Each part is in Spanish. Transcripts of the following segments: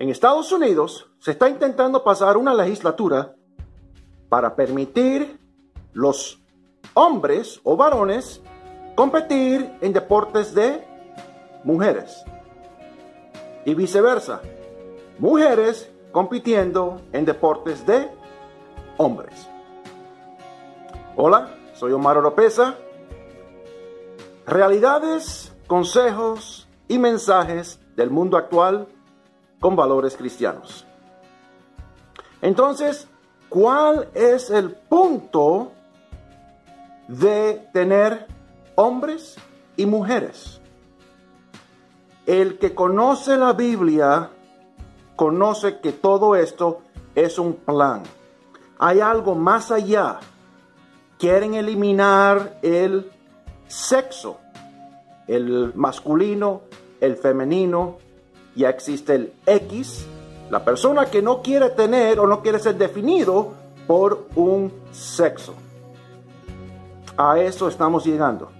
En Estados Unidos se está intentando pasar una legislatura para permitir los hombres o varones competir en deportes de mujeres y viceversa. Mujeres compitiendo en deportes de hombres. Hola, soy Omar Oropesa. Realidades, consejos y mensajes del mundo actual con valores cristianos. Entonces, ¿cuál es el punto de tener hombres y mujeres? El que conoce la Biblia conoce que todo esto es un plan. Hay algo más allá. Quieren eliminar el sexo, el masculino, el femenino, ya existe el X, la persona que no quiere tener o no quiere ser definido por un sexo. A eso estamos llegando.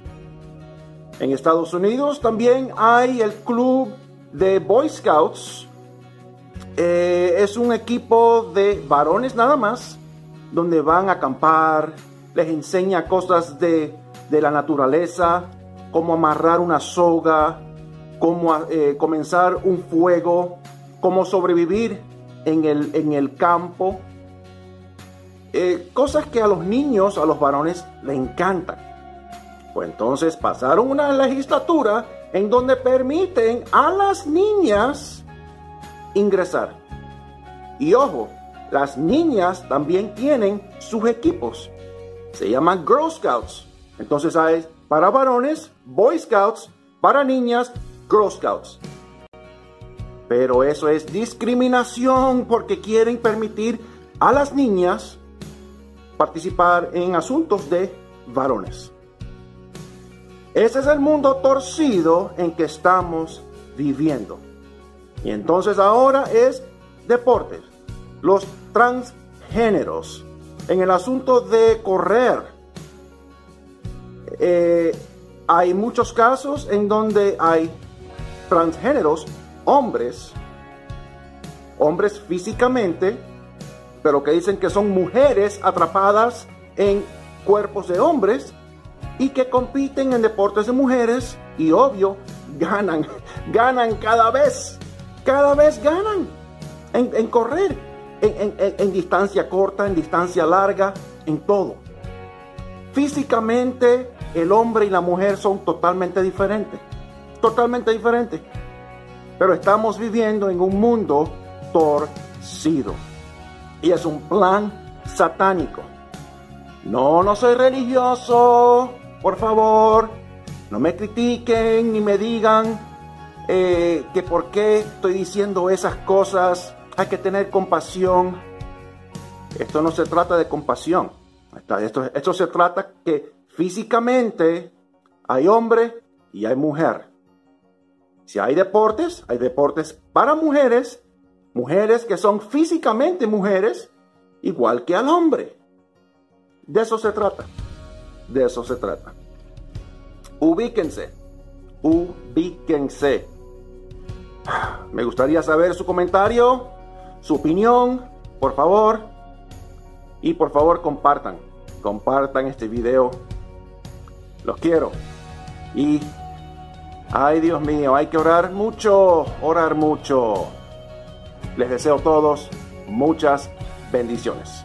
En Estados Unidos también hay el club de Boy Scouts. Eh, es un equipo de varones nada más, donde van a acampar, les enseña cosas de, de la naturaleza, cómo amarrar una soga, cómo eh, comenzar un fuego, cómo sobrevivir en el, en el campo. Eh, cosas que a los niños, a los varones, le encantan. Pues entonces pasaron una legislatura en donde permiten a las niñas ingresar. Y ojo, las niñas también tienen sus equipos. Se llaman Girl Scouts. Entonces hay para varones, Boy Scouts, para niñas, Girl Scouts. Pero eso es discriminación porque quieren permitir a las niñas participar en asuntos de varones. Ese es el mundo torcido en que estamos viviendo. Y entonces ahora es deportes. Los transgéneros. En el asunto de correr. Eh, hay muchos casos en donde hay transgéneros, hombres, hombres físicamente, pero que dicen que son mujeres atrapadas en cuerpos de hombres y que compiten en deportes de mujeres y obvio ganan, ganan cada vez, cada vez ganan en, correr, en, distancia corta, en distancia larga, en todo. Físicamente el hombre y la mujer son totalmente diferentes totalmente diferente. Pero estamos viviendo en un mundo torcido. Y es un plan satánico. No, no soy religioso. Por favor, no me critiquen ni me digan eh, que por qué estoy diciendo esas cosas. Hay que tener compasión. Esto no se trata de compasión. Esto, esto se trata que físicamente hay hombre y hay mujer. Si hay deportes, hay deportes para mujeres, mujeres que son físicamente mujeres, igual que al hombre. De eso se trata. De eso se trata. Ubíquense. Ubíquense. Me gustaría saber su comentario, su opinión, por favor. Y por favor compartan. Compartan este video. Los quiero. Y Ay, Dios mío, hay que orar mucho, orar mucho. Les deseo a todos muchas bendiciones.